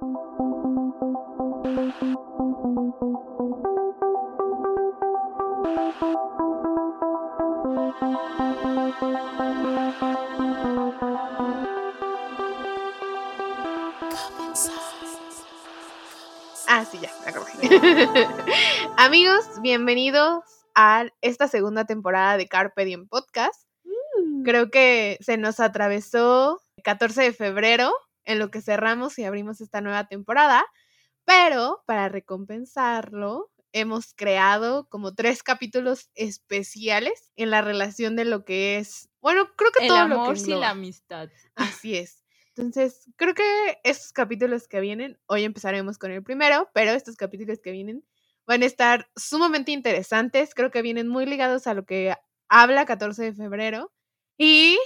Ah, sí, ya, me acordé. Amigos, bienvenidos a esta segunda temporada de Carpe Diem Podcast. Mm. Creo que se nos atravesó el 14 de febrero en lo que cerramos y abrimos esta nueva temporada, pero para recompensarlo hemos creado como tres capítulos especiales en la relación de lo que es, bueno, creo que El todo lo amor que sin la engloba. amistad. Así es. Entonces, creo que estos capítulos que vienen, hoy empezaremos con el primero, pero estos capítulos que vienen van a estar sumamente interesantes. Creo que vienen muy ligados a lo que habla 14 de febrero. Y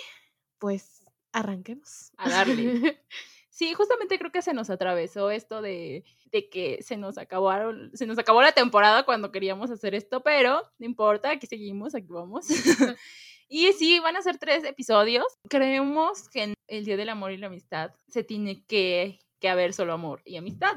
pues arranquemos. A darle. Sí, justamente creo que se nos atravesó esto de, de que se nos acabaron, se nos acabó la temporada cuando queríamos hacer esto, pero no importa, aquí seguimos, aquí vamos. y sí, van a ser tres episodios. Creemos que en el Día del Amor y la Amistad se tiene que, que haber solo amor y amistad.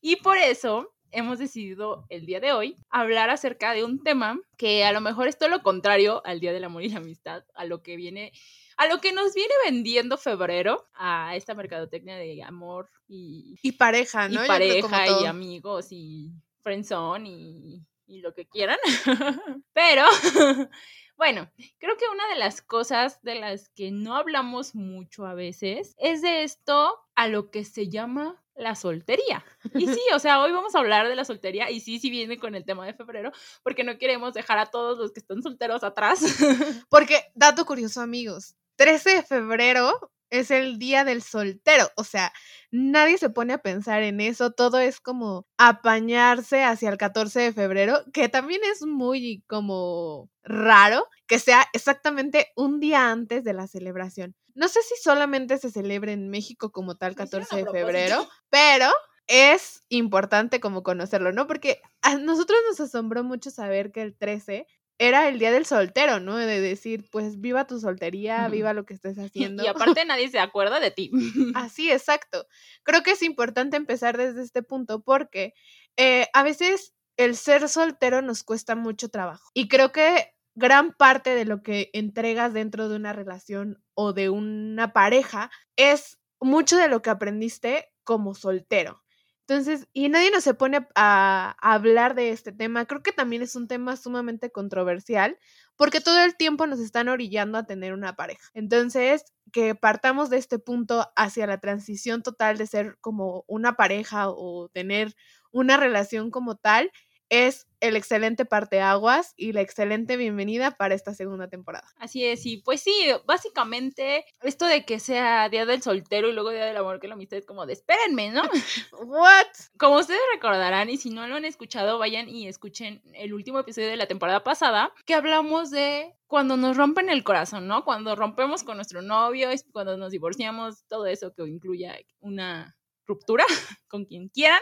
y por eso hemos decidido el día de hoy hablar acerca de un tema que a lo mejor es todo lo contrario al Día del Amor y la Amistad, a lo que viene a lo que nos viene vendiendo febrero, a esta mercadotecnia de amor y, Y pareja, y ¿no? Como pareja y amigos y friendzone y, y lo que quieran. Pero, bueno, creo que una de las cosas de las que no hablamos mucho a veces es de esto a lo que se llama la soltería. Y sí, o sea, hoy vamos a hablar de la soltería y sí, sí viene con el tema de febrero, porque no queremos dejar a todos los que están solteros atrás. Porque, dato curioso, amigos, 13 de febrero es el día del soltero. O sea, nadie se pone a pensar en eso. Todo es como apañarse hacia el 14 de febrero, que también es muy como raro que sea exactamente un día antes de la celebración. No sé si solamente se celebra en México como tal Lo hicieron 14 a de febrero, pero es importante como conocerlo, ¿no? Porque a nosotros nos asombró mucho saber que el 13 era el día del soltero, ¿no? De decir, pues viva tu soltería, viva lo que estés haciendo. Y aparte nadie se acuerda de ti. Así, exacto. Creo que es importante empezar desde este punto porque eh, a veces el ser soltero nos cuesta mucho trabajo. Y creo que gran parte de lo que entregas dentro de una relación o de una pareja es mucho de lo que aprendiste como soltero. Entonces, y nadie nos se pone a, a hablar de este tema. Creo que también es un tema sumamente controversial porque todo el tiempo nos están orillando a tener una pareja. Entonces, que partamos de este punto hacia la transición total de ser como una pareja o tener una relación como tal, es el excelente parteaguas y la excelente bienvenida para esta segunda temporada. Así es, y pues sí, básicamente esto de que sea Día del Soltero y luego Día del Amor que la amistad es como de espérenme, ¿no? ¿What? Como ustedes recordarán, y si no lo han escuchado, vayan y escuchen el último episodio de la temporada pasada, que hablamos de cuando nos rompen el corazón, ¿no? Cuando rompemos con nuestro novio, es cuando nos divorciamos, todo eso que incluya una ruptura con quien quieran.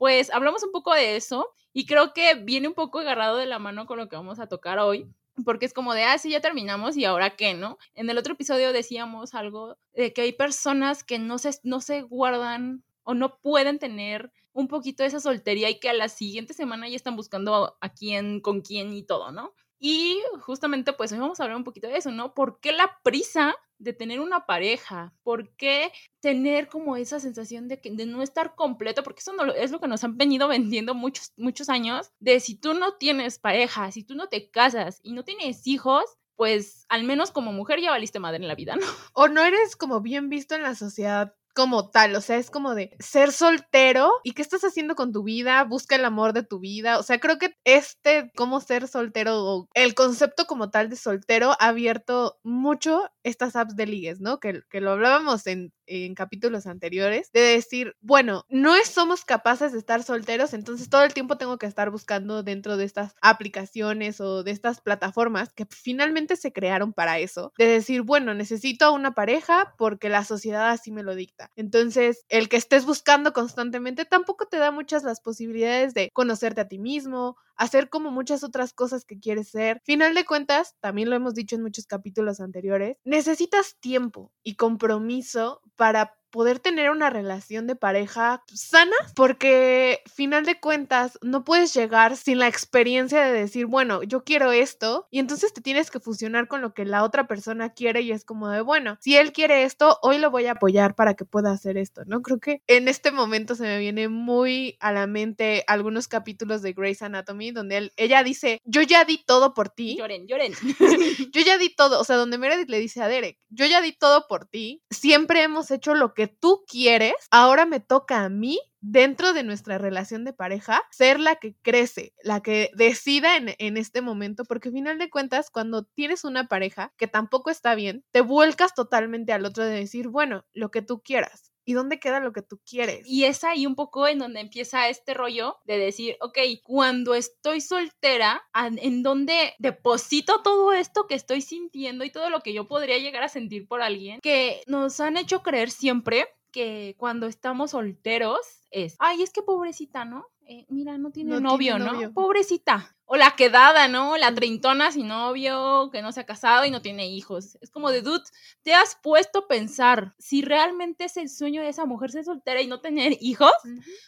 Pues hablamos un poco de eso y creo que viene un poco agarrado de la mano con lo que vamos a tocar hoy. Porque es como de, ah, sí, ya terminamos y ahora qué, ¿no? En el otro episodio decíamos algo de que hay personas que no se, no se guardan o no pueden tener un poquito de esa soltería y que a la siguiente semana ya están buscando a quién, con quién y todo, ¿no? Y justamente pues hoy vamos a hablar un poquito de eso, ¿no? ¿Por qué la prisa de tener una pareja? ¿Por qué tener como esa sensación de, que, de no estar completo? Porque eso no es lo que nos han venido vendiendo muchos, muchos años, de si tú no tienes pareja, si tú no te casas y no tienes hijos, pues al menos como mujer ya valiste madre en la vida, ¿no? O no eres como bien visto en la sociedad como tal, o sea, es como de ser soltero y qué estás haciendo con tu vida, busca el amor de tu vida, o sea, creo que este cómo ser soltero o el concepto como tal de soltero ha abierto mucho estas apps de ligues, ¿no? Que, que lo hablábamos en, en capítulos anteriores, de decir, bueno, no somos capaces de estar solteros, entonces todo el tiempo tengo que estar buscando dentro de estas aplicaciones o de estas plataformas que finalmente se crearon para eso, de decir, bueno, necesito una pareja porque la sociedad así me lo dicta. Entonces, el que estés buscando constantemente tampoco te da muchas las posibilidades de conocerte a ti mismo, hacer como muchas otras cosas que quieres ser. Final de cuentas, también lo hemos dicho en muchos capítulos anteriores, necesitas tiempo y compromiso para poder tener una relación de pareja sana, porque final de cuentas no puedes llegar sin la experiencia de decir, bueno, yo quiero esto, y entonces te tienes que fusionar con lo que la otra persona quiere y es como de, bueno, si él quiere esto, hoy lo voy a apoyar para que pueda hacer esto, ¿no? Creo que en este momento se me viene muy a la mente algunos capítulos de Grey's Anatomy donde ella dice, yo ya di todo por ti. Lloren, lloren. yo ya di todo, o sea, donde Meredith le dice a Derek, yo ya di todo por ti, siempre hemos hecho lo que tú quieres, ahora me toca a mí dentro de nuestra relación de pareja, ser la que crece, la que decida en, en, este momento, porque al final de cuentas, cuando tienes una pareja que tampoco está bien, te vuelcas totalmente al otro de decir, bueno, lo que tú quieras. ¿Y dónde queda lo que tú quieres? Y es ahí un poco en donde empieza este rollo de decir, ok, cuando estoy soltera, ¿en dónde deposito todo esto que estoy sintiendo y todo lo que yo podría llegar a sentir por alguien que nos han hecho creer siempre que cuando estamos solteros es, ay, es que pobrecita, ¿no? Eh, mira, no tiene novio, ¿no? Pobrecita. O la quedada, ¿no? La treintona sin novio, que no se ha casado y no tiene hijos. Es como de, dude, te has puesto a pensar si realmente es el sueño de esa mujer ser soltera y no tener hijos.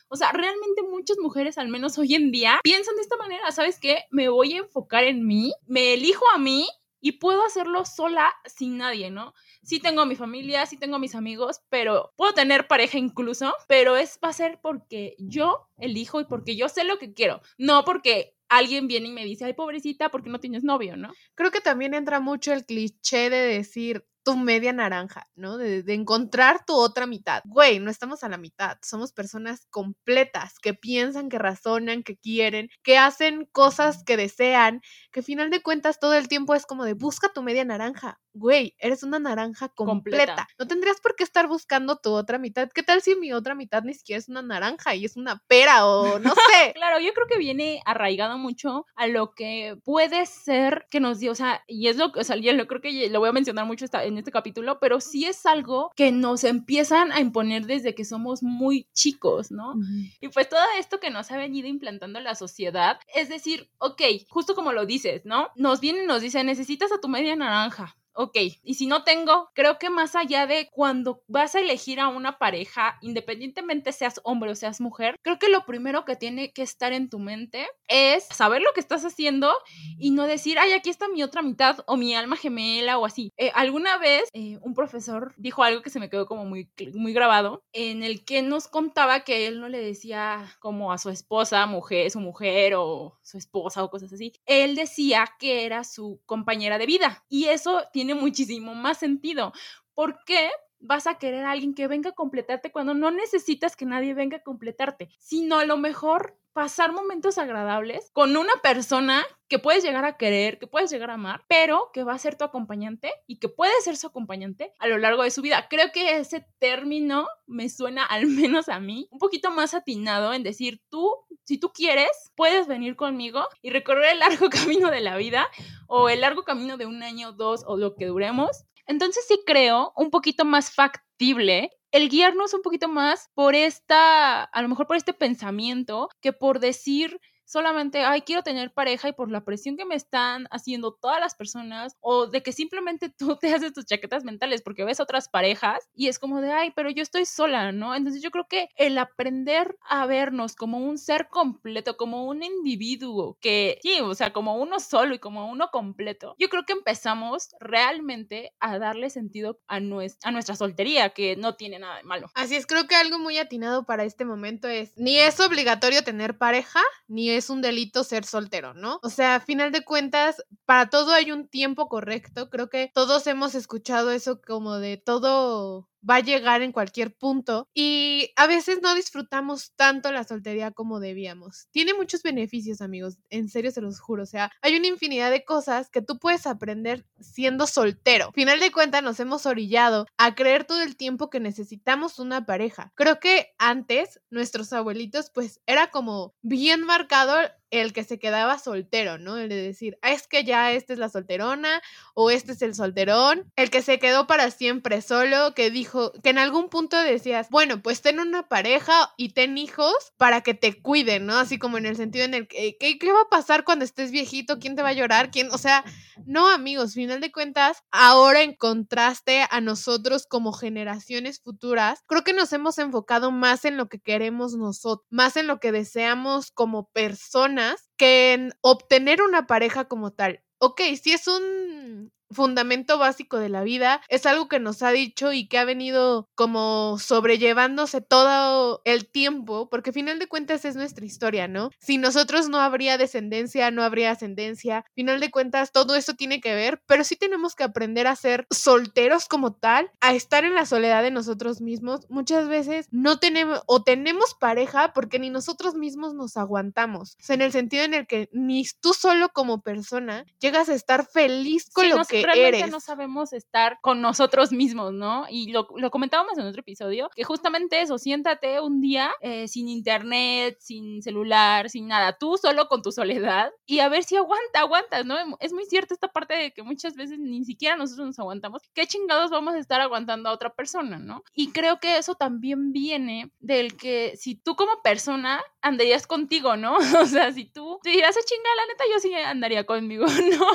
O sea, realmente muchas mujeres, al menos hoy en día, piensan de esta manera, ¿sabes qué? Me voy a enfocar en mí, me elijo a mí y puedo hacerlo sola sin nadie, ¿no? Sí tengo a mi familia, sí tengo a mis amigos, pero puedo tener pareja incluso, pero es va a ser porque yo elijo y porque yo sé lo que quiero, no porque alguien viene y me dice, ay, pobrecita, porque no tienes novio, ¿no? Creo que también entra mucho el cliché de decir, tu media naranja, ¿no? De, encontrar tu otra mitad. Güey, no estamos a la mitad, somos personas completas que piensan, que razonan, que quieren, que hacen cosas que desean, que final de cuentas todo el tiempo es como de busca tu media naranja. Güey, eres una naranja completa. No tendrías por qué estar buscando tu otra mitad. ¿Qué tal si mi otra mitad ni siquiera es una naranja y es una pera o no sé? claro, yo creo que viene arraigado mucho a lo que puede ser que nos dio, o sea, y es lo que, o sea, yo creo que lo voy a mencionar mucho esta, en este capítulo, pero sí es algo que nos empiezan a imponer desde que somos muy chicos, ¿no? Y pues todo esto que nos ha venido implantando la sociedad, es decir, ok, justo como lo dices, ¿no? Nos vienen y nos dicen, necesitas a tu media naranja, ok, y si no tengo, creo que más allá de cuando vas a elegir a una pareja, independientemente seas hombre o seas mujer, creo que lo primero que tiene que estar en tu mente es saber lo que estás haciendo y no decir, ay, aquí está mi otra mitad o mi alma gemela o así. Eh, alguna vez eh, un profesor dijo algo que se me quedó como muy, muy grabado, en el que nos contaba que él no le decía como a su esposa, mujer, su mujer o su esposa o cosas así. Él decía que era su compañera de vida y eso tiene tiene muchísimo más sentido. ¿Por qué? vas a querer a alguien que venga a completarte cuando no necesitas que nadie venga a completarte, sino a lo mejor pasar momentos agradables con una persona que puedes llegar a querer, que puedes llegar a amar, pero que va a ser tu acompañante y que puede ser su acompañante a lo largo de su vida. Creo que ese término me suena, al menos a mí, un poquito más atinado en decir, tú, si tú quieres, puedes venir conmigo y recorrer el largo camino de la vida o el largo camino de un año, dos o lo que duremos. Entonces sí creo un poquito más factible el guiarnos un poquito más por esta, a lo mejor por este pensamiento, que por decir solamente, ay, quiero tener pareja y por la presión que me están haciendo todas las personas o de que simplemente tú te haces tus chaquetas mentales porque ves otras parejas y es como de, ay, pero yo estoy sola, ¿no? Entonces yo creo que el aprender a vernos como un ser completo, como un individuo que, sí, o sea, como uno solo y como uno completo, yo creo que empezamos realmente a darle sentido a, nuestra, a nuestra soltería, que no tiene nada de malo. Así es, creo que algo muy atinado para este momento es, ni es obligatorio tener pareja, ni es es un delito ser soltero, ¿no? O sea, a final de cuentas, para todo hay un tiempo correcto. Creo que todos hemos escuchado eso como de todo va a llegar en cualquier punto y a veces no disfrutamos tanto la soltería como debíamos. Tiene muchos beneficios, amigos, en serio se los juro, o sea, hay una infinidad de cosas que tú puedes aprender siendo soltero. Final de cuentas nos hemos orillado a creer todo el tiempo que necesitamos una pareja. Creo que antes nuestros abuelitos pues era como bien marcado el que se quedaba soltero, ¿no? El de decir, ah, es que ya esta es la solterona o este es el solterón, el que se quedó para siempre solo, que dijo, que en algún punto decías, bueno, pues ten una pareja y ten hijos para que te cuiden, ¿no? Así como en el sentido en el que, ¿qué, qué va a pasar cuando estés viejito? ¿Quién te va a llorar? ¿Quién? O sea, no, amigos, final de cuentas, ahora en contraste a nosotros como generaciones futuras, creo que nos hemos enfocado más en lo que queremos nosotros, más en lo que deseamos como personas que en obtener una pareja como tal. Ok, si es un fundamento básico de la vida, es algo que nos ha dicho y que ha venido como sobrellevándose todo el tiempo, porque al final de cuentas es nuestra historia, ¿no? Si nosotros no habría descendencia, no habría ascendencia, final de cuentas todo eso tiene que ver, pero sí tenemos que aprender a ser solteros como tal, a estar en la soledad de nosotros mismos. Muchas veces no tenemos o tenemos pareja porque ni nosotros mismos nos aguantamos, o sea, en el sentido en el que ni tú solo como persona llegas a estar feliz con Sí, lo que realmente eres. no sabemos estar con nosotros mismos, ¿no? Y lo, lo comentábamos en otro episodio, que justamente eso, siéntate un día eh, sin internet, sin celular, sin nada, tú solo con tu soledad y a ver si aguanta, aguantas, ¿no? Es muy cierto esta parte de que muchas veces ni siquiera nosotros nos aguantamos. ¿Qué chingados vamos a estar aguantando a otra persona, ¿no? Y creo que eso también viene del que si tú como persona andarías contigo, ¿no? O sea, si tú te dirás, a chinga, la neta, yo sí andaría conmigo, ¿no?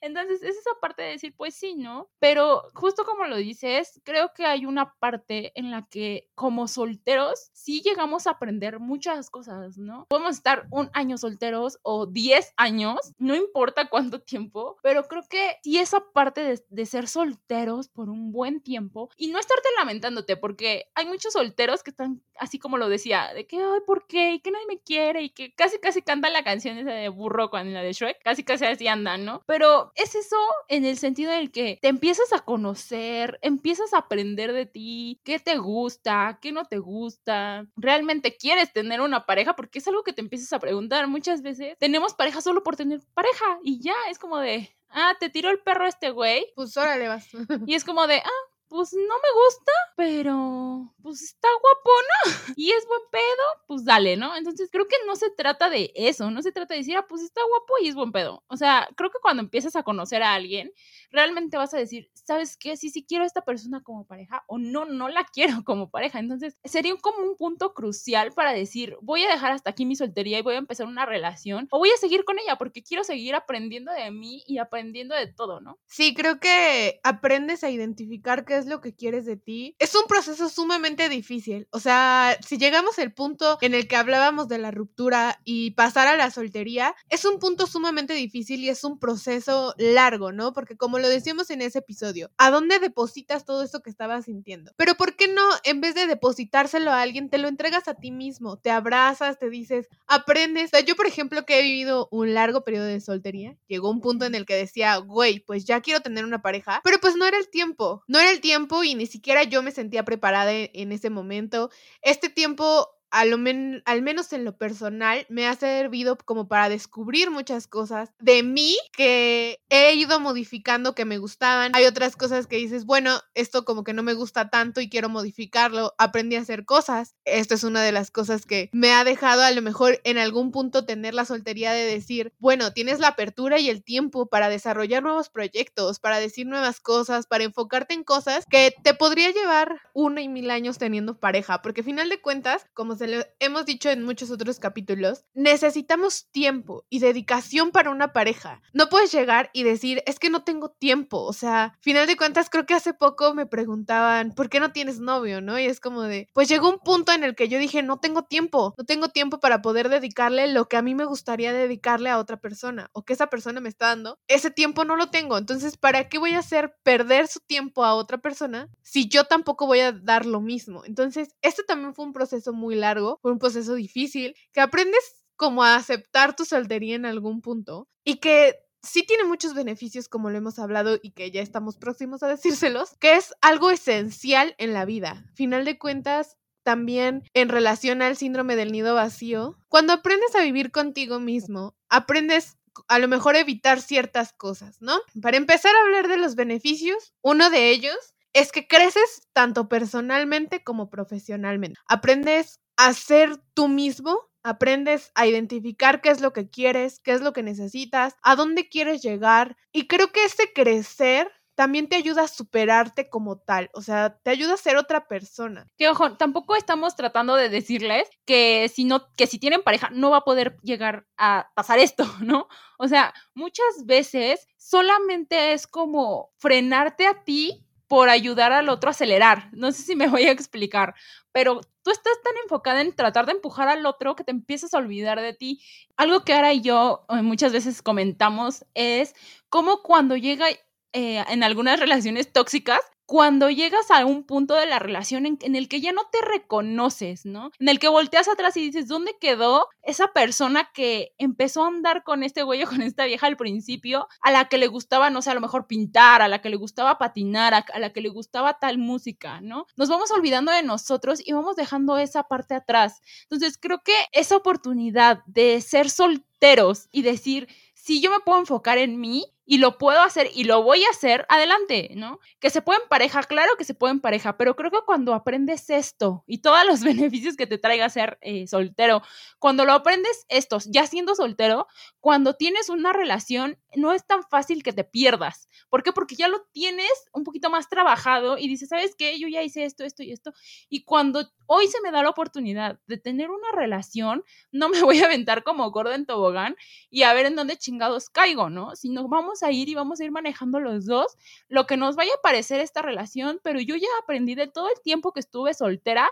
Entonces, es esa parte de decir, pues sí, ¿no? Pero justo como lo dices, creo que hay una parte en la que como solteros sí llegamos a aprender muchas cosas, ¿no? Podemos estar un año solteros o 10 años, no importa cuánto tiempo, pero creo que sí esa parte de, de ser solteros por un buen tiempo y no estarte lamentándote, porque hay muchos solteros que están así como lo decía, de que, ay, ¿por qué? Y que nadie me quiere y que casi, casi cantan la canción esa de burro con la de Shrek, casi, casi así andan, ¿no? Pero es eso en el sentido en el que te empiezas a conocer, empiezas a aprender de ti, qué te gusta, qué no te gusta, realmente quieres tener una pareja, porque es algo que te empiezas a preguntar muchas veces. Tenemos pareja solo por tener pareja y ya es como de, ah, te tiró el perro este güey Pues órale vas. y es como de, ah, pues no me gusta, pero pues está guapo, ¿no? Y es buen pedo, pues dale, ¿no? Entonces creo que no se trata de eso, no se trata de decir, ah, pues está guapo y es buen pedo. O sea, creo que cuando empiezas a conocer a alguien, realmente vas a decir, ¿sabes qué? Sí, sí quiero a esta persona como pareja o no, no la quiero como pareja. Entonces sería como un punto crucial para decir, voy a dejar hasta aquí mi soltería y voy a empezar una relación o voy a seguir con ella porque quiero seguir aprendiendo de mí y aprendiendo de todo, ¿no? Sí, creo que aprendes a identificar qué es lo que quieres de ti. Es un proceso sumamente difícil. O sea, si llegamos al punto en el que hablábamos de la ruptura y pasar a la soltería, es un punto sumamente difícil y es un proceso largo, ¿no? Porque como lo decíamos en ese episodio, ¿a dónde depositas todo eso que estabas sintiendo? Pero ¿por qué no, en vez de depositárselo a alguien, te lo entregas a ti mismo? Te abrazas, te dices, aprendes. O sea, yo, por ejemplo, que he vivido un largo periodo de soltería, llegó un punto en el que decía, güey, pues ya quiero tener una pareja, pero pues no era el tiempo, no era el tiempo y ni siquiera yo me sentía preparada en, en ese momento. Este tiempo a lo al menos en lo personal, me ha servido como para descubrir muchas cosas de mí que he ido modificando que me gustaban. Hay otras cosas que dices, bueno, esto como que no me gusta tanto y quiero modificarlo. Aprendí a hacer cosas. Esto es una de las cosas que me ha dejado a lo mejor en algún punto tener la soltería de decir, bueno, tienes la apertura y el tiempo para desarrollar nuevos proyectos, para decir nuevas cosas, para enfocarte en cosas que te podría llevar uno y mil años teniendo pareja, porque al final de cuentas, como lo hemos dicho en muchos otros capítulos, necesitamos tiempo y dedicación para una pareja. No puedes llegar y decir, es que no tengo tiempo, o sea, final de cuentas creo que hace poco me preguntaban, ¿por qué no tienes novio, no? Y es como de, pues llegó un punto en el que yo dije, no tengo tiempo, no tengo tiempo para poder dedicarle lo que a mí me gustaría dedicarle a otra persona o que esa persona me está dando. Ese tiempo no lo tengo, entonces, ¿para qué voy a hacer perder su tiempo a otra persona si yo tampoco voy a dar lo mismo? Entonces, este también fue un proceso muy largo, fue un proceso difícil, que aprendes como a aceptar tu soltería en algún punto y que sí tiene muchos beneficios como lo hemos hablado y que ya estamos próximos a decírselos, que es algo esencial en la vida. Final de cuentas, también en relación al síndrome del nido vacío, cuando aprendes a vivir contigo mismo, aprendes a lo mejor evitar ciertas cosas, ¿no? Para empezar a hablar de los beneficios, uno de ellos es que creces tanto personalmente como profesionalmente. Aprendes a ser tú mismo aprendes a identificar qué es lo que quieres, qué es lo que necesitas, a dónde quieres llegar. Y creo que ese crecer también te ayuda a superarte como tal, o sea, te ayuda a ser otra persona. Que ojo, tampoco estamos tratando de decirles que si no que si tienen pareja no va a poder llegar a pasar esto, ¿no? O sea, muchas veces solamente es como frenarte a ti por ayudar al otro a acelerar. No sé si me voy a explicar, pero tú estás tan enfocada en tratar de empujar al otro que te empiezas a olvidar de ti. Algo que ahora y yo eh, muchas veces comentamos es cómo cuando llega eh, en algunas relaciones tóxicas, cuando llegas a un punto de la relación en, el que ya no te reconoces, ¿no? En el que volteas atrás y dices, ¿dónde quedó esa persona que empezó a andar con este güey o con esta vieja al principio, a la que le gustaba, no sé, a lo mejor pintar, a la que le gustaba patinar, a, a la que le gustaba tal música, ¿no? Nos vamos olvidando de nosotros y vamos dejando esa parte atrás. Entonces, creo que esa oportunidad de ser solteros y decir, si yo me puedo enfocar en mí, y lo puedo hacer y lo voy a hacer, adelante, ¿no? Que se puede en pareja, claro que se puede en pareja, pero creo que cuando aprendes esto y todos los beneficios que te traiga ser eh, soltero, cuando lo aprendes estos, ya siendo soltero, cuando tienes una relación, no es tan fácil que te pierdas. ¿Por qué? Porque ya lo tienes un poquito más trabajado y dices, ¿sabes qué? Yo ya hice esto, esto y esto. Y cuando hoy se me da la oportunidad de tener una relación, no me voy a aventar como gordo en tobogán y a ver en dónde chingados caigo, ¿no? Sino vamos a ir y vamos a ir manejando los dos lo que nos vaya a parecer esta relación, pero yo ya aprendí de todo el tiempo que estuve soltera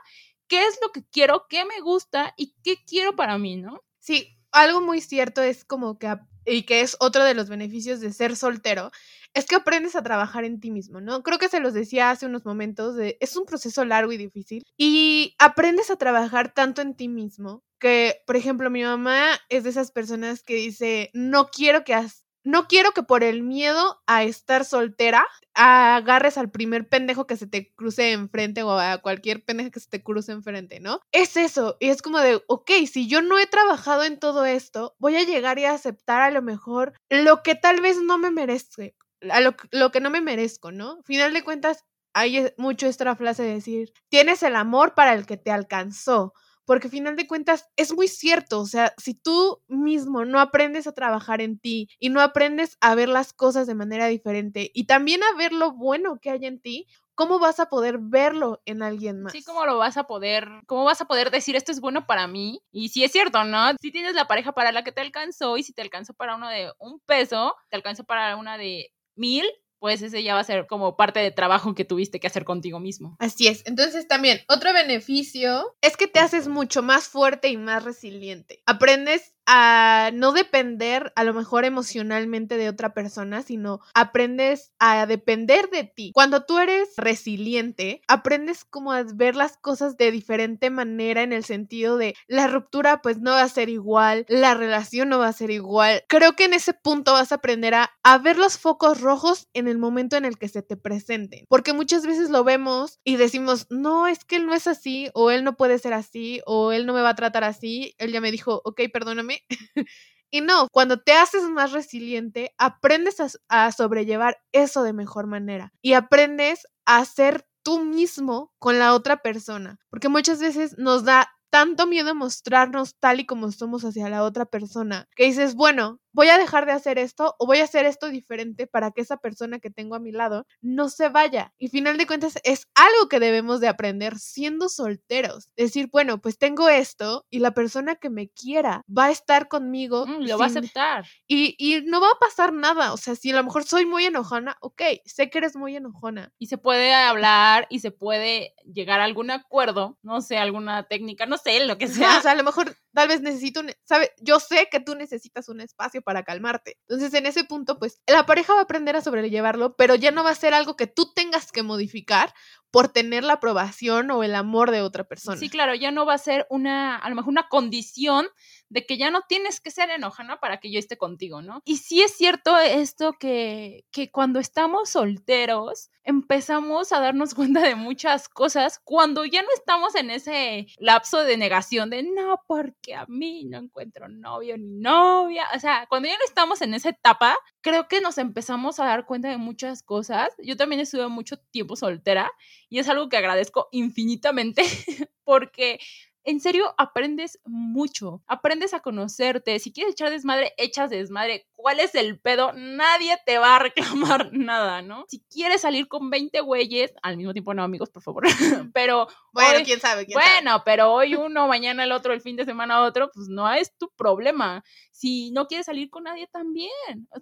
qué es lo que quiero, qué me gusta y qué quiero para mí, ¿no? Sí, algo muy cierto es como que, y que es otro de los beneficios de ser soltero, es que aprendes a trabajar en ti mismo, ¿no? Creo que se los decía hace unos momentos, de, es un proceso largo y difícil y aprendes a trabajar tanto en ti mismo que, por ejemplo, mi mamá es de esas personas que dice, no quiero que, no quiero que por el miedo a estar soltera agarres al primer pendejo que se te cruce enfrente o a cualquier pendejo que se te cruce enfrente, ¿no? Es eso, y es como de, ok, si yo no he trabajado en todo esto, voy a llegar y a aceptar a lo mejor lo que tal vez no me merezco, a lo, lo que no me merezco, ¿no? Final de cuentas, hay mucho esta frase de decir, tienes el amor para el que te alcanzó porque al final de cuentas es muy cierto, o sea, si tú mismo no aprendes a trabajar en ti y no aprendes a ver las cosas de manera diferente y también a ver lo bueno que hay en ti, ¿cómo vas a poder verlo en alguien más? Sí, ¿cómo lo vas a poder, cómo vas a poder decir esto es bueno para mí? Y si es cierto, ¿no? Si tienes la pareja para la que te alcanzó y si te alcanzó para uno de un peso, te alcanzó para una de mil, pues ese ya va a ser como parte de trabajo que tuviste que hacer contigo mismo. Así es. Entonces también, otro beneficio es que te haces mucho más fuerte y más resiliente. Aprendes a no depender a lo mejor emocionalmente de otra persona, sino aprendes a depender de ti. Cuando tú eres resiliente, aprendes como a ver las cosas de diferente manera en el sentido de la ruptura pues no va a ser igual, la relación no va a ser igual. Creo que en ese punto vas a aprender a, a ver los focos rojos en el momento en el que se te presenten, porque muchas veces lo vemos y decimos, no, es que él no es así, o él no puede ser así, o él no me va a tratar así, él ya me dijo, ok, perdóname, y no, cuando te haces más resiliente, aprendes a, sobrellevar eso de mejor manera y aprendes a ser tú mismo con la otra persona, porque muchas veces nos da tanto miedo mostrarnos tal y como somos hacia la otra persona, que dices, bueno, voy a dejar de hacer esto o voy a hacer esto diferente para que esa persona que tengo a mi lado no se vaya. Y final de cuentas es algo que debemos de aprender siendo solteros. Decir, bueno, pues tengo esto y la persona que me quiera va a estar conmigo. Mm, lo va a aceptar. Y, y no va a pasar nada. O sea, si a lo mejor soy muy enojona, ok, sé que eres muy enojona. Y se puede hablar y se puede llegar a algún acuerdo, no sé, alguna técnica, no sé, lo que sea. o sea, a lo mejor tal vez necesito, un, ¿sabe? Yo sé que tú necesitas un espacio para calmarte. Entonces, en ese punto, pues la pareja va a aprender a sobrellevarlo, pero ya no va a ser algo que tú tengas que modificar por tener la aprobación o el amor de otra persona. Sí, claro, ya no va a ser una, a lo mejor una condición de que ya no tienes que ser enojana para que yo esté contigo, ¿no? Y sí es cierto esto que, que cuando estamos solteros empezamos a darnos cuenta de muchas cosas cuando ya no estamos en ese lapso de negación de no, porque a mí no encuentro novio ni novia, o sea, cuando ya no estamos en esa etapa, creo que nos empezamos a dar cuenta de muchas cosas. Yo también estuve mucho tiempo soltera y es algo que agradezco infinitamente porque en serio aprendes mucho, aprendes a conocerte, si quieres echar desmadre, echas desmadre, ¿cuál es el pedo? Nadie te va a reclamar nada, ¿no? Si quieres salir con 20 güeyes, al mismo tiempo no, amigos, por favor, pero... Bueno, quién sabe, quién bueno, pero hoy uno, mañana el otro, el fin de semana otro, pues no es tu problema. Si no quieres salir con nadie, también,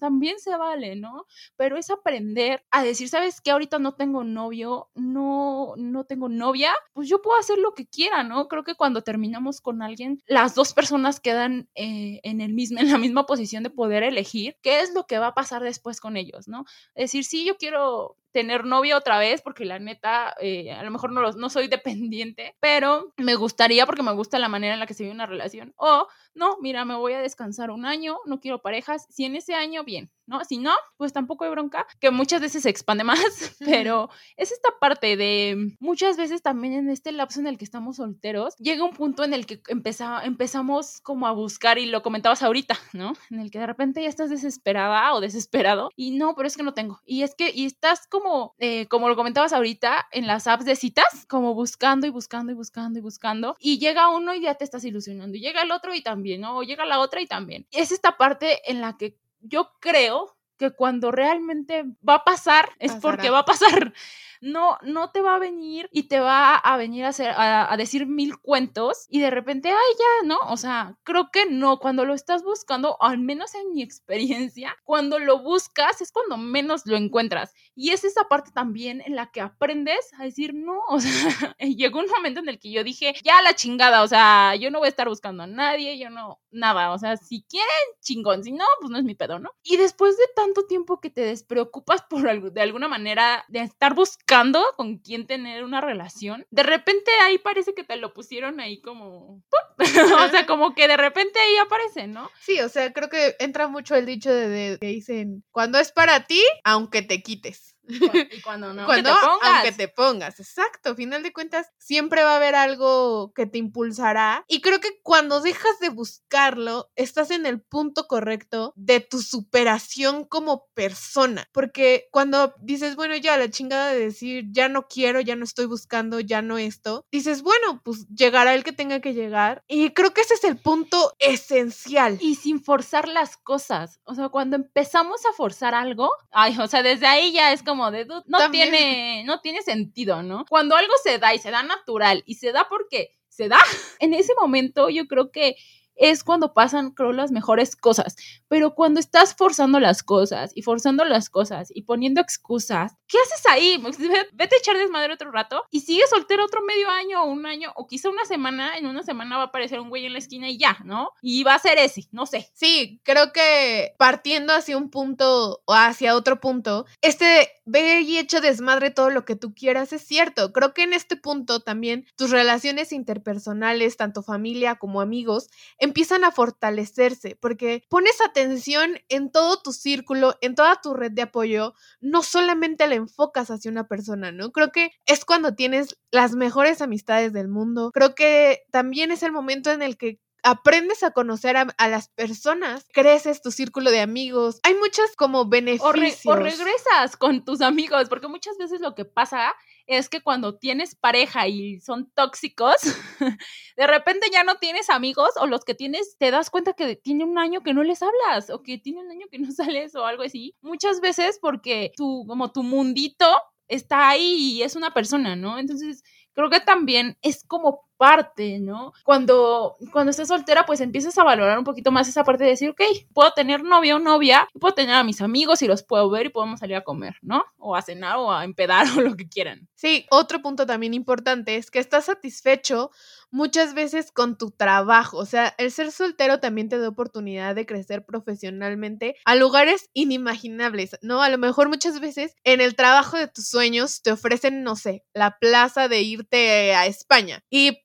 también se vale, ¿no? Pero es aprender a decir, ¿sabes qué? Ahorita no tengo novio, no, no tengo novia, pues yo puedo hacer lo que quiera, ¿no? Creo que cuando terminamos con alguien, las dos personas quedan eh, en, el mismo, en la misma posición de poder elegir qué es lo que va a pasar después con ellos, ¿no? decir, sí, yo quiero tener novio otra vez, porque la neta, eh, a lo mejor no, no soy dependiente, pero me gustaría porque me gusta la manera en la que se vive una relación. O, no, mira, me voy a descansar un año, no quiero parejas, si en ese año, bien, ¿no? Si no, pues tampoco hay bronca, que muchas veces se expande más, pero es esta parte de muchas veces también en este lapso en el que estamos solteros, llega un punto en el que empezamos empezamos como a buscar, y lo comentabas ahorita, ¿no? En el que de repente ya estás desesperada o desesperado, y no, pero es que no tengo, y es que, y estás como como, eh, como lo comentabas ahorita, en las apps de citas, como buscando y buscando y buscando y buscando, y llega uno y ya te estás ilusionando, y llega el otro y también, ¿no? O llega la otra y también. Es esta parte en la que yo creo que cuando realmente va a pasar es porque va a pasar no, no te va a venir y te va a venir a, hacer, a, decir mil cuentos y de repente, ay, ya, ¿no? O sea, creo que no, cuando lo estás buscando, al menos en mi experiencia, cuando lo buscas es cuando menos lo encuentras. Y es esa parte también en la que aprendes a decir, no, o sea, llegó un momento en el que yo dije, ya la chingada, o sea, yo no voy a estar buscando a nadie, yo no, nada, o sea, si quieren, chingón, si no, pues no es mi pedo, ¿no? Y después de tanto tiempo que te despreocupas por de alguna manera de estar buscando con quién tener una relación, de repente ahí parece que te lo pusieron ahí como... o sea, como que de repente ahí aparece, ¿no? Sí, o sea, creo que entra mucho el dicho de, que dicen, cuando es para ti, aunque te quites. Y cuando no, cuando, te pongas. aunque te pongas, exacto. Final de cuentas, siempre va a haber algo que te impulsará. Y creo que cuando dejas de buscarlo, estás en el punto correcto de tu superación como persona. Porque cuando dices, bueno, ya la chingada de decir, ya no quiero, ya no estoy buscando, ya no esto, dices, bueno, pues llegará el que tenga que llegar. Y creo que ese es el punto esencial. Y sin forzar las cosas. O sea, cuando empezamos a forzar algo, ay, o sea, desde ahí ya es como de, no tiene, no tiene sentido, ¿no? Cuando algo se da y se da natural y se da porque se da, en ese momento yo creo que es cuando pasan, creo, las mejores cosas. Pero cuando estás forzando las cosas y forzando las cosas y poniendo excusas, ¿qué haces ahí? Pues, vete a echar desmadre otro rato y sigue soltero otro medio año o un año o quizá una semana. En una semana va a aparecer un güey en la esquina y ya, ¿no? Y va a ser ese, no sé. Sí, creo que partiendo hacia un punto o hacia otro punto, este ve y echa desmadre todo lo que tú quieras es cierto. Creo que en este punto también tus relaciones interpersonales, tanto familia como amigos, empiezan a fortalecerse porque pones atención en todo tu círculo, en toda tu red de apoyo, no solamente la enfocas hacia una persona, ¿no? Creo que es cuando tienes las mejores amistades del mundo. Creo que también es el momento en el que aprendes a conocer a, las personas, creces tu círculo de amigos. Hay muchas como beneficios. o, regresas con tus amigos, porque muchas veces lo que pasa es que cuando tienes pareja y son tóxicos, de repente ya no tienes amigos o los que tienes te das cuenta que tiene un año que no les hablas o que tiene un año que no sales o algo así. Muchas veces porque tu, como tu mundito está ahí y es una persona, ¿no? Entonces, creo que también es como parte, ¿no? Cuando, cuando estás soltera, pues empiezas a valorar un poquito más esa parte de decir, ok, puedo tener novio o novia, puedo tener a mis amigos y los puedo ver y podemos salir a comer, ¿no? O a cenar o a empedar o lo que quieran. Sí, otro punto también importante es que estás satisfecho muchas veces con tu trabajo. O sea, el ser soltero también te da oportunidad de crecer profesionalmente a lugares inimaginables, ¿no? A lo mejor muchas veces en el trabajo de tus sueños te ofrecen, no sé, la plaza de irte a España y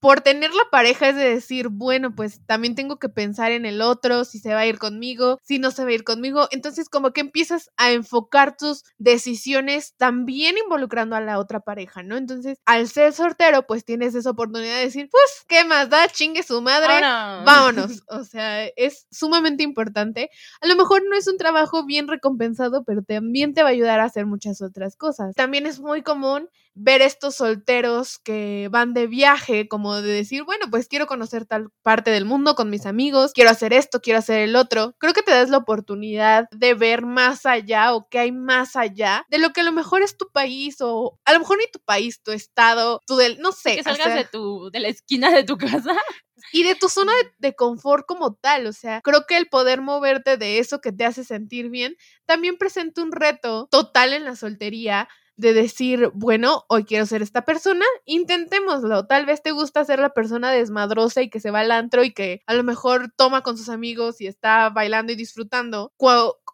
por, tener la pareja es de decir, bueno, pues también tengo que pensar en el otro, si se va a ir conmigo, si no se va a ir conmigo. Entonces como que empiezas a enfocar tus decisiones también involucrando a la otra pareja, ¿no? Entonces al ser soltero, pues tienes esa oportunidad de decir, pues, ¿qué más da? Chingue su madre, vámonos. O sea, es sumamente importante. A lo mejor no es un trabajo bien recompensado, pero también te va a ayudar a hacer muchas otras cosas. También es muy común ver estos solteros que van de viaje, como de decir, bueno, pues quiero conocer tal parte del mundo con mis amigos, quiero hacer esto, quiero hacer el otro. Creo que te das la oportunidad de ver más allá o que hay más allá de lo que a lo mejor es tu país o a lo mejor ni tu país, tu estado, tu del, no sé. Que salgas de tu, de la esquina de tu casa. Y de tu zona de, confort como tal, o sea, creo que el poder moverte de eso que te hace sentir bien también presenta un reto total en la soltería de decir, bueno, hoy quiero ser esta persona, intentémoslo. Tal vez te gusta ser la persona desmadrosa y que se va al antro y que a lo mejor toma con sus amigos y está bailando y disfrutando,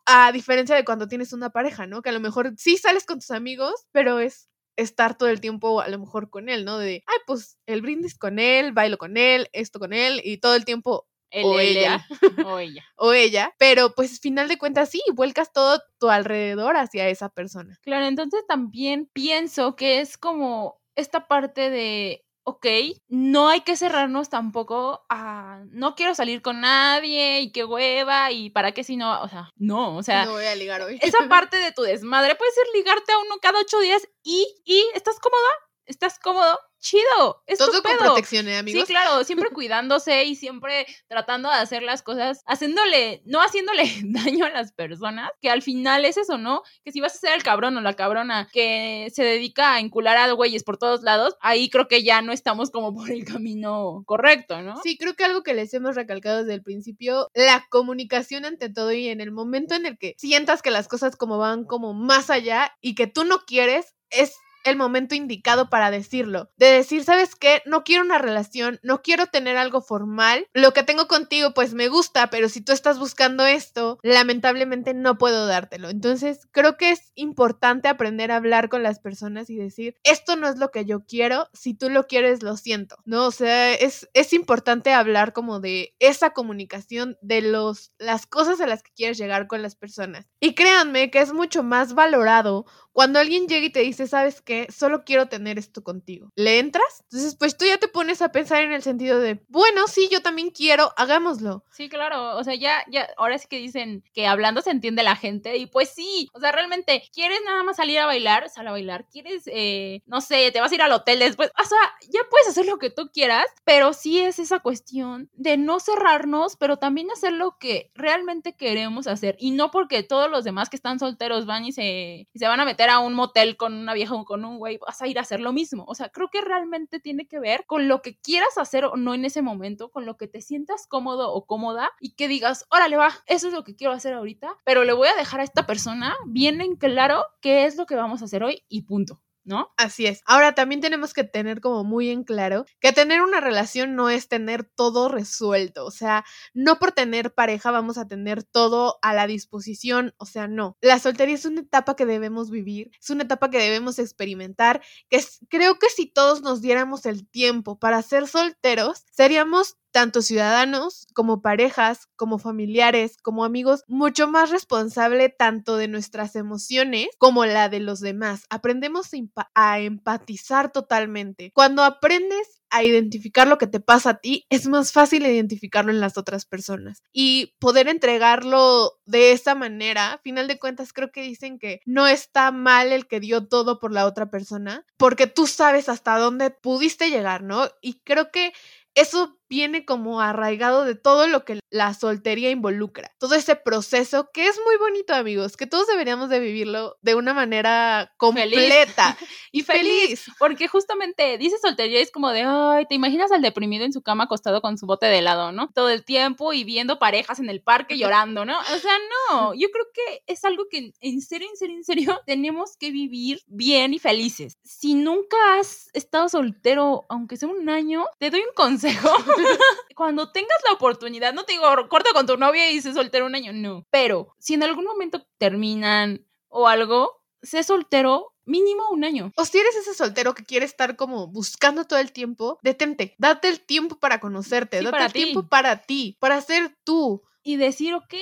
a diferencia de cuando tienes una pareja, ¿no? Que a lo mejor sí sales con tus amigos, pero es estar todo el tiempo a lo mejor con él, ¿no? De, ay, pues el brindis con él, bailo con él, esto con él y todo el tiempo o ella. o ella. o ella. Pero pues final de cuentas sí, vuelcas todo tu alrededor hacia esa persona. Claro, entonces también pienso que es como esta parte de ok, no hay que cerrarnos tampoco a no quiero salir con nadie y qué hueva y para qué si no, o sea, no, o sea, no voy a ligar hoy. esa parte de tu desmadre puede ser ligarte a uno cada ocho días y, y estás cómoda, estás cómodo, chido. Es Todo con protección, ¿eh, amigos? Sí, claro, siempre cuidándose y siempre tratando de hacer las cosas, haciéndole, no haciéndole daño a las personas, que al final es eso, ¿no? Que si vas a ser el cabrón o la cabrona que se dedica a encular a güeyes por todos lados, ahí creo que ya no estamos como por el camino correcto, ¿no? Sí, creo que algo que les hemos recalcado desde el principio, la comunicación ante todo y en el momento en el que sientas que las cosas como van como más allá y que tú no quieres, es el momento indicado para decirlo. De decir, ¿sabes qué? No quiero una relación, no quiero tener algo formal. Lo que tengo contigo pues me gusta, pero si tú estás buscando esto, lamentablemente no puedo dártelo. Entonces, creo que es importante aprender a hablar con las personas y decir, esto no es lo que yo quiero, si tú lo quieres, lo siento. No, o sea, es, es importante hablar como de esa comunicación, de los, las cosas a las que quieres llegar con las personas. Y créanme que es mucho más valorado cuando alguien llega y te dice, ¿sabes qué? Solo quiero tener esto contigo. ¿Le entras? Entonces, pues tú ya te pones a pensar en el sentido de, bueno, sí, yo también quiero, hagámoslo. Sí, claro. O sea, ya, ya, ahora sí que dicen que hablando se entiende la gente. Y pues sí, o sea, realmente, ¿quieres nada más salir a bailar? Sal a bailar. ¿Quieres, eh, no sé, te vas a ir al hotel después? O sea, ya puedes hacer lo que tú quieras, pero sí es esa cuestión de no cerrarnos, pero también hacer lo que realmente queremos hacer. Y no porque todos los demás que están solteros van y se, y se van a meter a un motel con una vieja o con un güey, vas a ir a hacer lo mismo. O sea, creo que realmente tiene que ver con lo que quieras hacer o no en ese momento, con lo que te sientas cómodo o cómoda y que digas, órale, va, eso es lo que quiero hacer ahorita, pero le voy a dejar a esta persona bien en claro qué es lo que vamos a hacer hoy y punto. ¿No? Así es. Ahora también tenemos que tener como muy en claro que tener una relación no es tener todo resuelto, o sea, no por tener pareja vamos a tener todo a la disposición, o sea, no. La soltería es una etapa que debemos vivir, es una etapa que debemos experimentar, que creo que si todos nos diéramos el tiempo para ser solteros, seríamos tanto ciudadanos como parejas, como familiares, como amigos, mucho más responsable tanto de nuestras emociones como la de los demás. Aprendemos a empatizar totalmente. Cuando aprendes a identificar lo que te pasa a ti, es más fácil identificarlo en las otras personas y poder entregarlo de esa manera. Final de cuentas, creo que dicen que no está mal el que dio todo por la otra persona, porque tú sabes hasta dónde pudiste llegar, ¿no? Y creo que eso viene como arraigado de todo lo que la soltería involucra. Todo ese proceso que es muy bonito, amigos, que todos deberíamos de vivirlo de una manera completa y feliz. Porque justamente dice soltería es como de, ay, te imaginas al deprimido en su cama acostado con su bote de helado, ¿no? Todo el tiempo y viendo parejas en el parque llorando, ¿no? O sea, no, yo creo que es algo que en serio, en serio, en serio, tenemos que vivir bien y felices. Si nunca has estado soltero, aunque sea un año, te doy un consejo. Cuando tengas la oportunidad, no te digo, corta con tu novia y se soltero un año, no. Pero si en algún momento terminan o algo, sé soltero mínimo un año. O si eres ese soltero que quiere estar como buscando todo el tiempo, detente, date el tiempo para conocerte, date el tiempo para ti, para ser tú. Y decir, ok,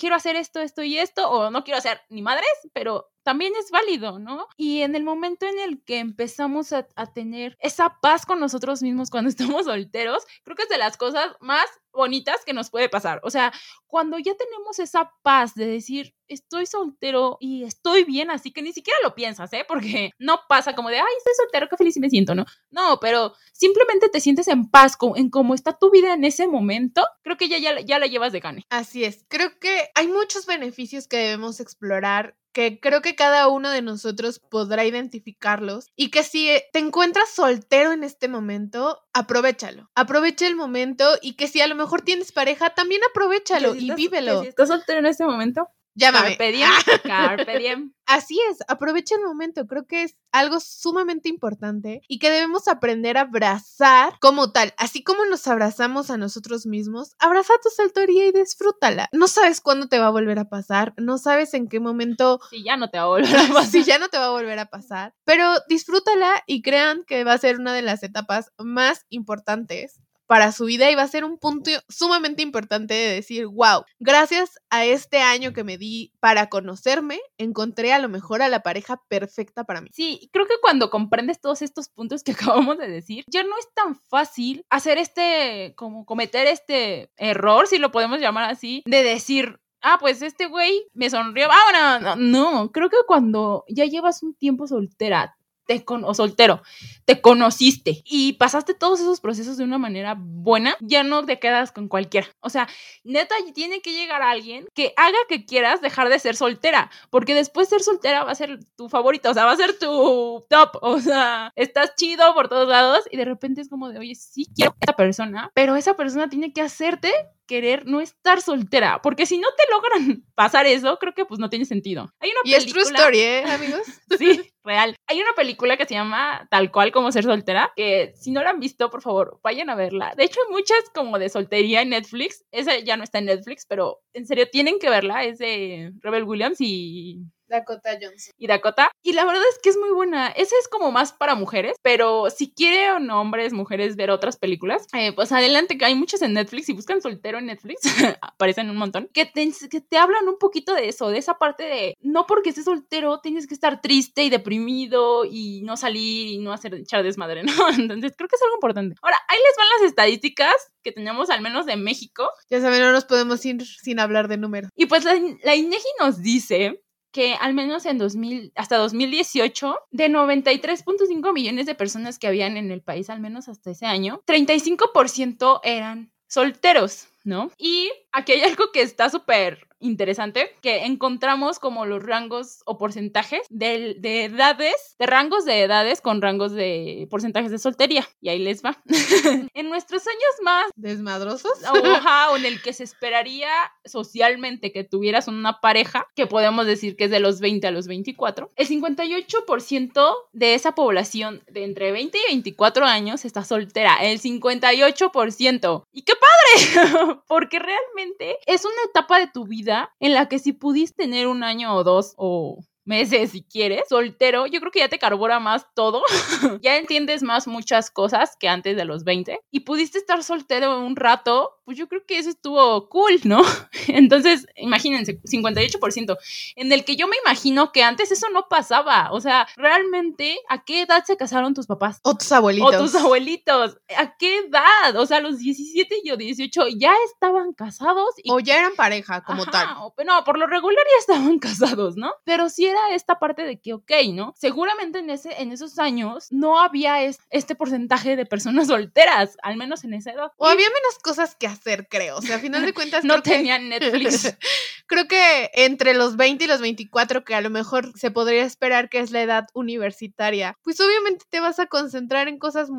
quiero hacer esto, esto y esto, o no quiero hacer ni madres, pero también es válido, ¿no? Y en el momento en el que empezamos a, tener esa paz con nosotros mismos cuando estamos solteros, creo que es de las cosas más bonitas que nos puede pasar. O sea, cuando ya tenemos esa paz de decir, estoy soltero y estoy bien, así que ni siquiera lo piensas, ¿eh? Porque no pasa como de, ay, estoy soltero, qué feliz me siento, ¿no? No, pero simplemente te sientes en paz con, en cómo está tu vida en ese momento, creo que ya, ya, ya la llevas de gane. Así es, creo que hay muchos beneficios que debemos explorar que creo que cada uno de nosotros podrá identificarlos y que si te encuentras soltero en este momento, aprovechalo. Aprovecha el momento y que si a lo mejor tienes pareja, también aprovechalo si y estás- vívelo. Si estás soltero en este momento, Llámame. carpe diem, carpe diem. Así es, aprovecha el momento. Creo que es algo sumamente importante y que debemos aprender a abrazar como tal. Así como nos abrazamos a nosotros mismos, abraza tu soltería y disfrútala. No sabes cuándo te va a volver a pasar, no sabes en qué momento Sí, ya no te va a volver a pasar. si ya no te va a volver a pasar, pero disfrútala y crean que va a ser una de las etapas más importantes para su vida y va a ser un punto sumamente importante de decir, wow, gracias a este año que me di para conocerme, encontré a lo mejor a la pareja perfecta para mí. Sí, creo que cuando comprendes todos estos puntos que acabamos de decir, ya no es tan fácil hacer este, como cometer este error, si lo podemos llamar así, de decir, ah, pues este güey me sonrió, ah, no, no, no, creo que cuando ya llevas un tiempo soltera, te con o soltero, te conociste y pasaste todos esos procesos de una manera buena, ya no te quedas con cualquiera. O sea, neta, tiene que llegar alguien que haga que quieras dejar de ser soltera, porque después ser soltera va a ser tu favorita, o sea, va a ser tu top, o sea, estás chido por todos lados y de repente es como de, oye, sí quiero a esta persona, pero esa persona tiene que hacerte querer no estar soltera, porque si no te logran pasar eso, creo que pues no tiene sentido. Hay una Y es true película story, ¿eh, amigos? Sí, real. Hay una película que se llama Tal cual como ser soltera, que si no la han visto, por favor, vayan a verla. De hecho, hay muchas como de soltería en Netflix. Esa ya no está en Netflix, pero en serio tienen que verla. Es de Rebel Williams y Dakota Johnson. y Dakota. Y la verdad es que es muy buena. Esa es como más para mujeres, pero si quieren hombres, mujeres ver otras películas, eh, pues adelante, que hay muchas en Netflix. Si buscan soltero en Netflix, aparecen un montón, que te, que te hablan un poquito de eso, de esa parte de no porque estés soltero tienes que estar triste y deprimido y no salir y no hacer echar desmadre, ¿no? Entonces creo que es algo importante. Ahora, ahí les van las estadísticas que tenemos al menos de México Ya saben, no nos podemos ir sin hablar de números. y pues la, la INEGI nos dice que al menos en 2000, hasta 2018, de 93.5 millones de personas que habían en el país, al menos hasta ese año, 35% eran solteros, ¿no? Y aquí hay algo que está súper interesante, que encontramos como los rangos o porcentajes de, de edades, de rangos de edades con rangos de porcentajes de soltería. Y ahí les va. en nuestros años más ¿Desmadrosos? O en el que se esperaría socialmente que tuvieras una pareja, que podemos decir que es de los 20 a los 24, el 58% de esa población de entre 20 y 24 años está soltera, el 58%. Y qué padre, porque realmente es una etapa de tu vida en la que si pudiste tener un año o dos o meses si quieres, soltero, yo creo que ya te carbura más todo, ya entiendes más muchas cosas que antes de los 20 y pudiste estar soltero un rato, pues yo creo que eso estuvo cool, ¿no? Entonces, imagínense, 58%, en el que yo me imagino que antes eso no pasaba, o sea, realmente, ¿a qué edad se casaron tus papás? O tus abuelitos. O tus abuelitos, ¿a qué edad? O sea, los 17 y o 18 ya estaban casados y O ya eran pareja como Ajá, tal. o- no, por lo regular ya estaban casados, ¿no? Pero sí era esta parte de que, ok, ¿no? Seguramente en, ese, en esos años no había es- este porcentaje de personas solteras, al menos en esa edad. O Y había menos cosas que hacer, creo. O sea, a final de cuentas. no tenían Netflix. Creo que entre los 20 y los 24, que a lo mejor se podría esperar que es la edad universitaria, pues obviamente te vas a concentrar en cosas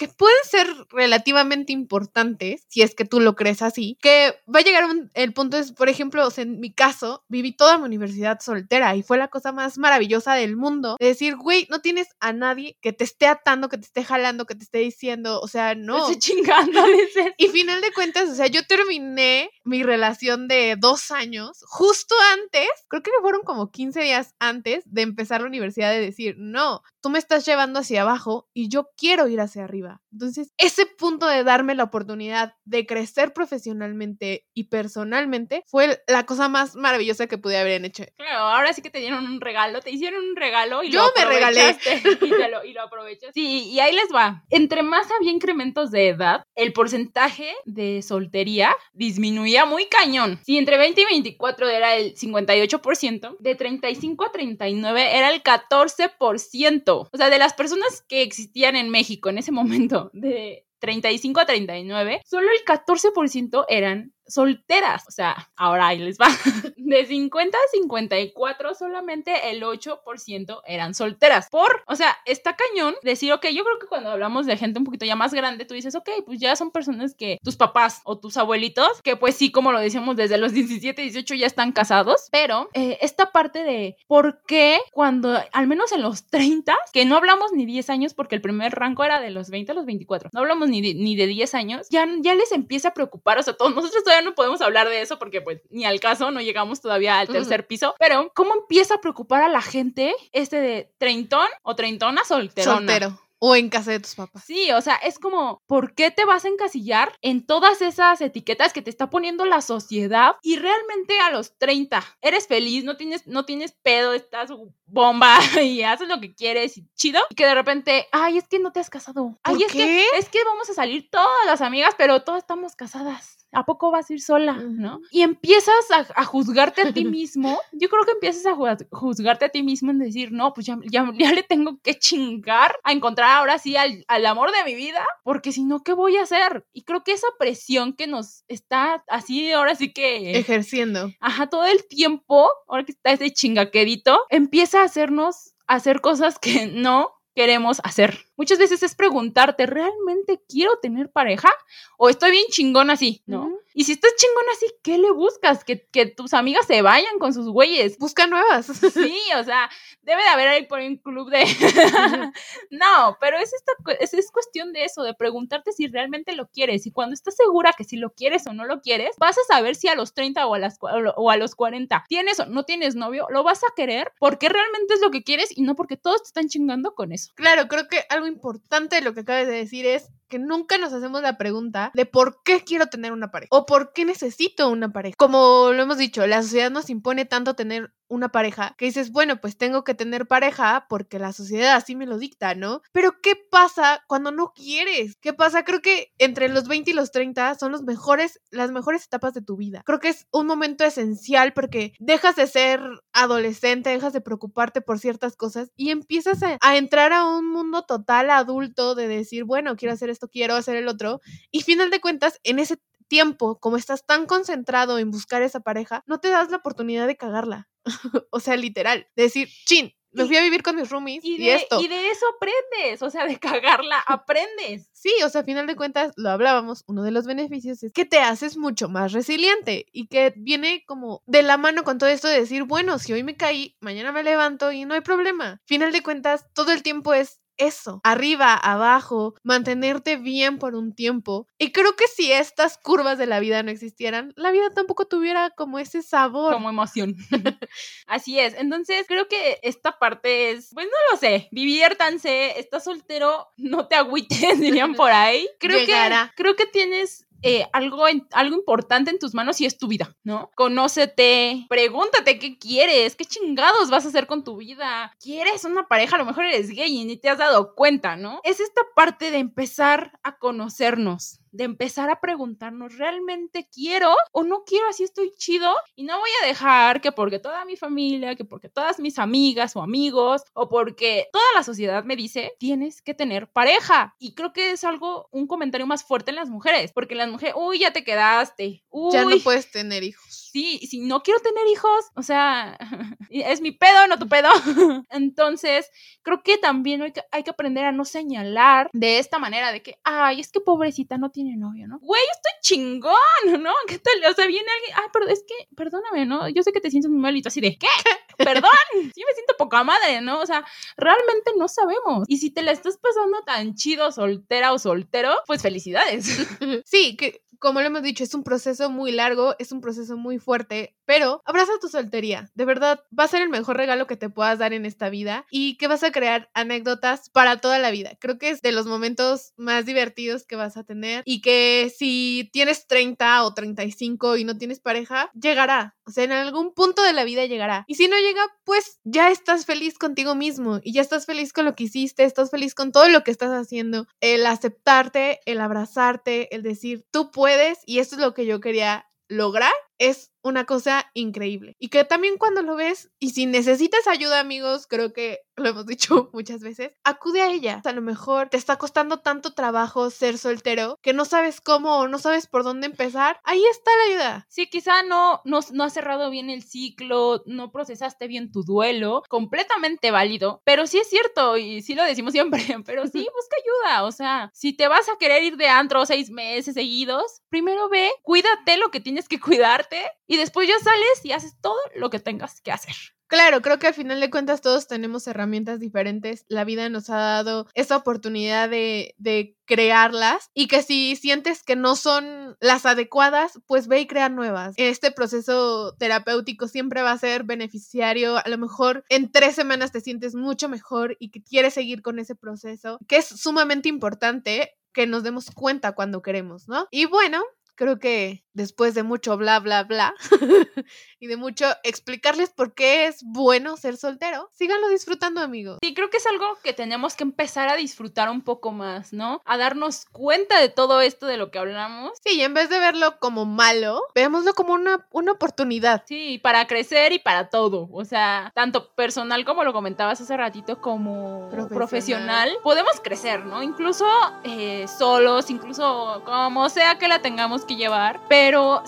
que pueden ser relativamente importantes, si es que tú lo crees así, que va a llegar un- el punto es, por ejemplo, o sea, en mi caso, viví toda mi universidad soltera y fue la cosa más maravillosa del mundo, de decir, güey, no tienes a nadie que te esté atando, que te esté jalando, que te esté diciendo, o sea, no. Estoy chingando, dices. Y final de cuentas, o sea, yo terminé mi relación de dos años, justo antes, creo que fueron como 15 días antes de empezar la universidad, de decir, no, tú me estás llevando hacia abajo y yo quiero ir hacia arriba. Entonces, ese punto de darme la oportunidad de crecer profesionalmente y personalmente fue la cosa más maravillosa que pude haber hecho. Claro, ahora sí que te dieron un regalo, te hicieron un regalo y Yo lo me regalé. Y, te lo, y lo aprovechas. Sí, y ahí les va. Entre más había incrementos de edad, el porcentaje de soltería disminuía muy cañón. Si entre 20 y 24 era el 58%, de 35 a 39 era el 14%. O sea, de las personas que existían en México en ese momento, de 35 a 39, solo el 14% eran solteras. O sea, ahora ahí les va. De 50 a 54, solamente el 8% eran solteras. Por, o sea, está cañón decir, ok, yo creo que cuando hablamos de gente un poquito ya más grande, tú dices, ok, pues ya son personas que tus papás o tus abuelitos, que pues sí, como lo decíamos, desde los 17, 18 ya están casados, pero eh, esta parte de por qué cuando, al menos en los 30, que no hablamos ni 10 años, porque el primer rango era de los 20 a los 24, no hablamos ni de, ni de 10 años, ya, ya les empieza a preocupar, o sea, todos nosotros todavía no podemos hablar de eso porque pues ni al caso, no llegamos todavía al tercer piso, pero ¿cómo empieza a preocupar a la gente este de treintón o treintona solterona? Soltero. O en casa de tus papás. Sí, o sea, es como, ¿por qué te vas a encasillar en todas esas etiquetas que te está poniendo la sociedad? Y realmente a los 30 eres feliz, no tienes, no tienes pedo, estás bomba y haces lo que quieres y chido. Y que de repente, ay, es que no te has casado. Ay, ¿Por es qué? que es que vamos a salir todas las amigas, pero todas estamos casadas. ¿A poco vas a ir sola? ¿No? Y empiezas a, a juzgarte a ti mismo. Yo creo que empiezas a ju- juzgarte a ti mismo en decir, no, pues ya, ya, ya le tengo que chingar a encontrar ahora sí al, al amor de mi vida, porque si no, ¿qué voy a hacer? Y creo que esa presión que nos está así, ahora sí que Ejerciendo. ajá, todo el tiempo, ahora que está ese chingaquerito, empieza a hacernos hacer cosas que no queremos hacer. Muchas veces es preguntarte, ¿realmente quiero tener pareja? ¿O estoy bien chingón así? ¿No? Y si estás chingón así, ¿qué le buscas? Que, que tus amigas se vayan con sus güeyes. Busca nuevas. Sí, o sea, debe de haber ahí por un club de... no, pero es, esta, es, es cuestión de eso, de preguntarte si realmente lo quieres. Y cuando estás segura que si lo quieres o no lo quieres, vas a saber si a los 30 o a, las, o a los 40 tienes o no tienes novio, lo vas a querer porque realmente es lo que quieres y no porque todos te están chingando con eso. Claro, creo que algo importante de lo que acabas de decir es que nunca nos hacemos la pregunta de por qué quiero tener una pareja o por qué necesito una pareja. Como lo hemos dicho, la sociedad nos impone tanto tener una pareja que dices, bueno, pues tengo que tener pareja porque la sociedad así me lo dicta, ¿no? Pero ¿qué pasa cuando no quieres? ¿Qué pasa? Creo que entre los 20 y los 30 son los mejores, las mejores etapas de tu vida. Creo que es un momento esencial porque dejas de ser adolescente, dejas de preocuparte por ciertas cosas y empiezas a, a entrar a un mundo total adulto de decir, bueno, quiero hacer esto, quiero hacer el otro. Y final de cuentas, en ese tiempo, como estás tan concentrado en buscar esa pareja, no te das la oportunidad de cagarla. o sea, literal, de decir, chin, me fui a vivir con mis roomies y, Y de, esto. y de eso aprendes, o sea, de cagarla aprendes. Sí, o sea, a final de cuentas, lo hablábamos, uno de los beneficios es que te haces mucho más resiliente y que viene como de la mano con todo esto de decir, bueno, si hoy me caí, mañana me levanto y no hay problema. Final de cuentas, todo el tiempo es eso, arriba, abajo, mantenerte bien por un tiempo. Y creo que si estas curvas de la vida no existieran, la vida tampoco tuviera como ese sabor. como emoción. Así es. Entonces, creo que esta parte es, pues no lo sé, diviértanse, estás soltero, no te agüites, dirían por ahí. Creo Llegará. que creo que tienes eh, algo, en- algo importante en tus manos y es tu vida, ¿no? Conócete, pregúntate qué quieres, qué chingados vas a hacer con tu vida. ¿Quieres una pareja? A lo mejor eres gay y ni te has dado cuenta, ¿no? Es esta parte de empezar a conocernos, de empezar a preguntarnos, ¿realmente quiero o no quiero? Así estoy chido y no voy a dejar que porque toda mi familia, que porque todas mis amigas o amigos o porque toda la sociedad me dice, tienes que tener pareja. Y creo que es algo, un comentario más fuerte en las mujeres, porque las mujeres, uy, ya te quedaste, uy, Ya no puedes tener hijos. Sí, si no quiero tener hijos, o sea, es mi pedo, no tu pedo. Entonces, creo que también hay que, hay que aprender a no señalar de esta manera de que, ay, es que pobrecita no tiene novio, ¿no? Güey, yo estoy chingón, ¿no? ¿Qué tal? O sea, viene alguien, ay, pero es que, perdóname, ¿no? Yo sé que te sientes muy malito, así de, ¿qué? Perdón, sí me siento poca madre, ¿no? O sea, realmente no sabemos. Y si te la estás pasando tan chido, soltera o soltero, pues felicidades. Sí, que como lo hemos dicho, es un proceso muy largo, es un proceso muy fuerte, pero abraza tu soltería. De verdad, va a ser el mejor regalo que te puedas dar en esta vida y que vas a crear anécdotas para toda la vida. Creo que es de los momentos más divertidos que vas a tener y que si tienes 30 o 35 y no tienes pareja, llegará. O sea, en algún punto de la vida llegará. Y si no llega, pues ya estás feliz contigo mismo y ya estás feliz con lo que hiciste, estás feliz con todo lo que estás haciendo. El aceptarte, el abrazarte, el decir, tú puedes y esto es lo que yo quería lograr, es una cosa increíble. Y que también cuando lo ves, y si necesitas ayuda, amigos, creo que lo hemos dicho muchas veces, acude a ella. A lo mejor te está costando tanto trabajo ser soltero que no sabes cómo o no sabes por dónde empezar. Ahí está la ayuda. Sí, quizá no, no, no has cerrado bien el ciclo, no procesaste bien tu duelo, completamente válido, pero sí es cierto y sí lo decimos siempre, pero sí busca ayuda. O sea, si te vas a querer ir de antro seis meses seguidos, primero ve, cuídate lo que tienes que cuidarte y después ya sales y haces todo lo que tengas que hacer. Claro, creo que al final de cuentas todos tenemos herramientas diferentes. La vida nos ha dado esa oportunidad de, de, crearlas y que si sientes que no son las adecuadas, pues ve y crea nuevas. Este proceso terapéutico siempre va a ser beneficiario. A lo mejor en tres semanas te sientes mucho mejor y que quieres seguir con ese proceso, que es sumamente importante que nos demos cuenta cuando queremos, ¿no? Y bueno, creo que después de mucho bla, bla, bla, y de mucho explicarles por qué es bueno ser soltero, síganlo disfrutando, amigos. Sí, creo que es algo que tenemos que empezar a disfrutar un poco más, ¿no? A darnos cuenta de todo esto de lo que hablamos. Sí, y en vez de verlo como malo, veámoslo como una, una oportunidad. Sí, para crecer y para todo. O sea, tanto personal como lo comentabas hace ratito, como profesional, profesional podemos crecer, ¿no? Incluso eh, solos, incluso como sea que la tengamos que llevar, pero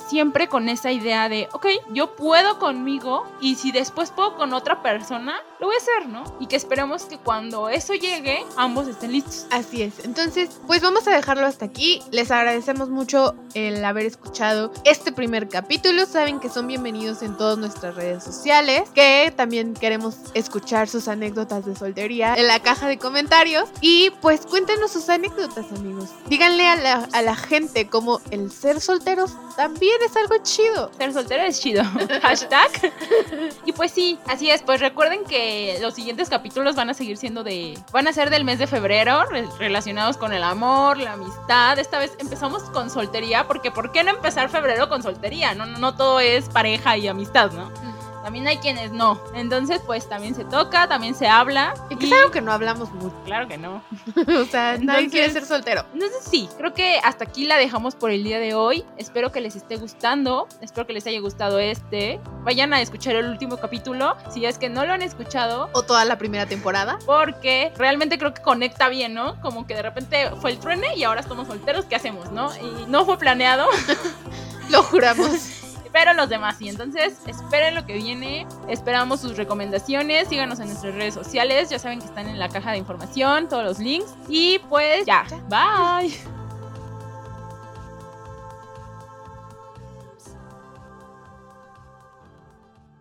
siempre con esa idea de, ok, yo puedo conmigo y si después puedo con otra persona, lo voy a hacer, ¿no? Y que esperemos que cuando eso llegue, ambos estén listos. Así es. Entonces, pues vamos a dejarlo hasta aquí. Les agradecemos mucho el haber escuchado este primer capítulo. Saben que son bienvenidos en todas nuestras redes sociales, que también queremos escuchar sus anécdotas de soltería en la caja de comentarios. Y pues cuéntenos sus anécdotas, amigos. Díganle a la, a la gente cómo el ser solteros también es algo chido. Ser soltero es chido. Hashtag. y pues sí, así es. Pues recuerden que los siguientes capítulos van a seguir siendo de. Van a ser del mes de febrero, relacionados con el amor, la amistad. Esta vez empezamos con soltería, porque ¿por qué no empezar febrero con soltería? No, no, no todo es pareja y amistad, ¿no? También hay quienes no. Entonces, pues también se toca, también se habla. Y que es algo que no hablamos mucho. Claro que no. o sea, nadie quiere ser soltero. Entonces, sí, creo que hasta aquí la dejamos por el día de hoy. Espero que les esté gustando. Espero que les haya gustado este. Vayan a escuchar el último capítulo. Si es que no lo han escuchado. O toda la primera temporada. Porque realmente creo que conecta bien, ¿no? Como que de repente fue el truene y ahora estamos solteros. ¿Qué hacemos, no? Y no fue planeado. lo juramos pero los demás sí. Entonces, esperen lo que viene. Esperamos sus recomendaciones. Síganos en nuestras redes sociales. Ya saben que están en la caja de información, todos los links. Y pues ya, bye.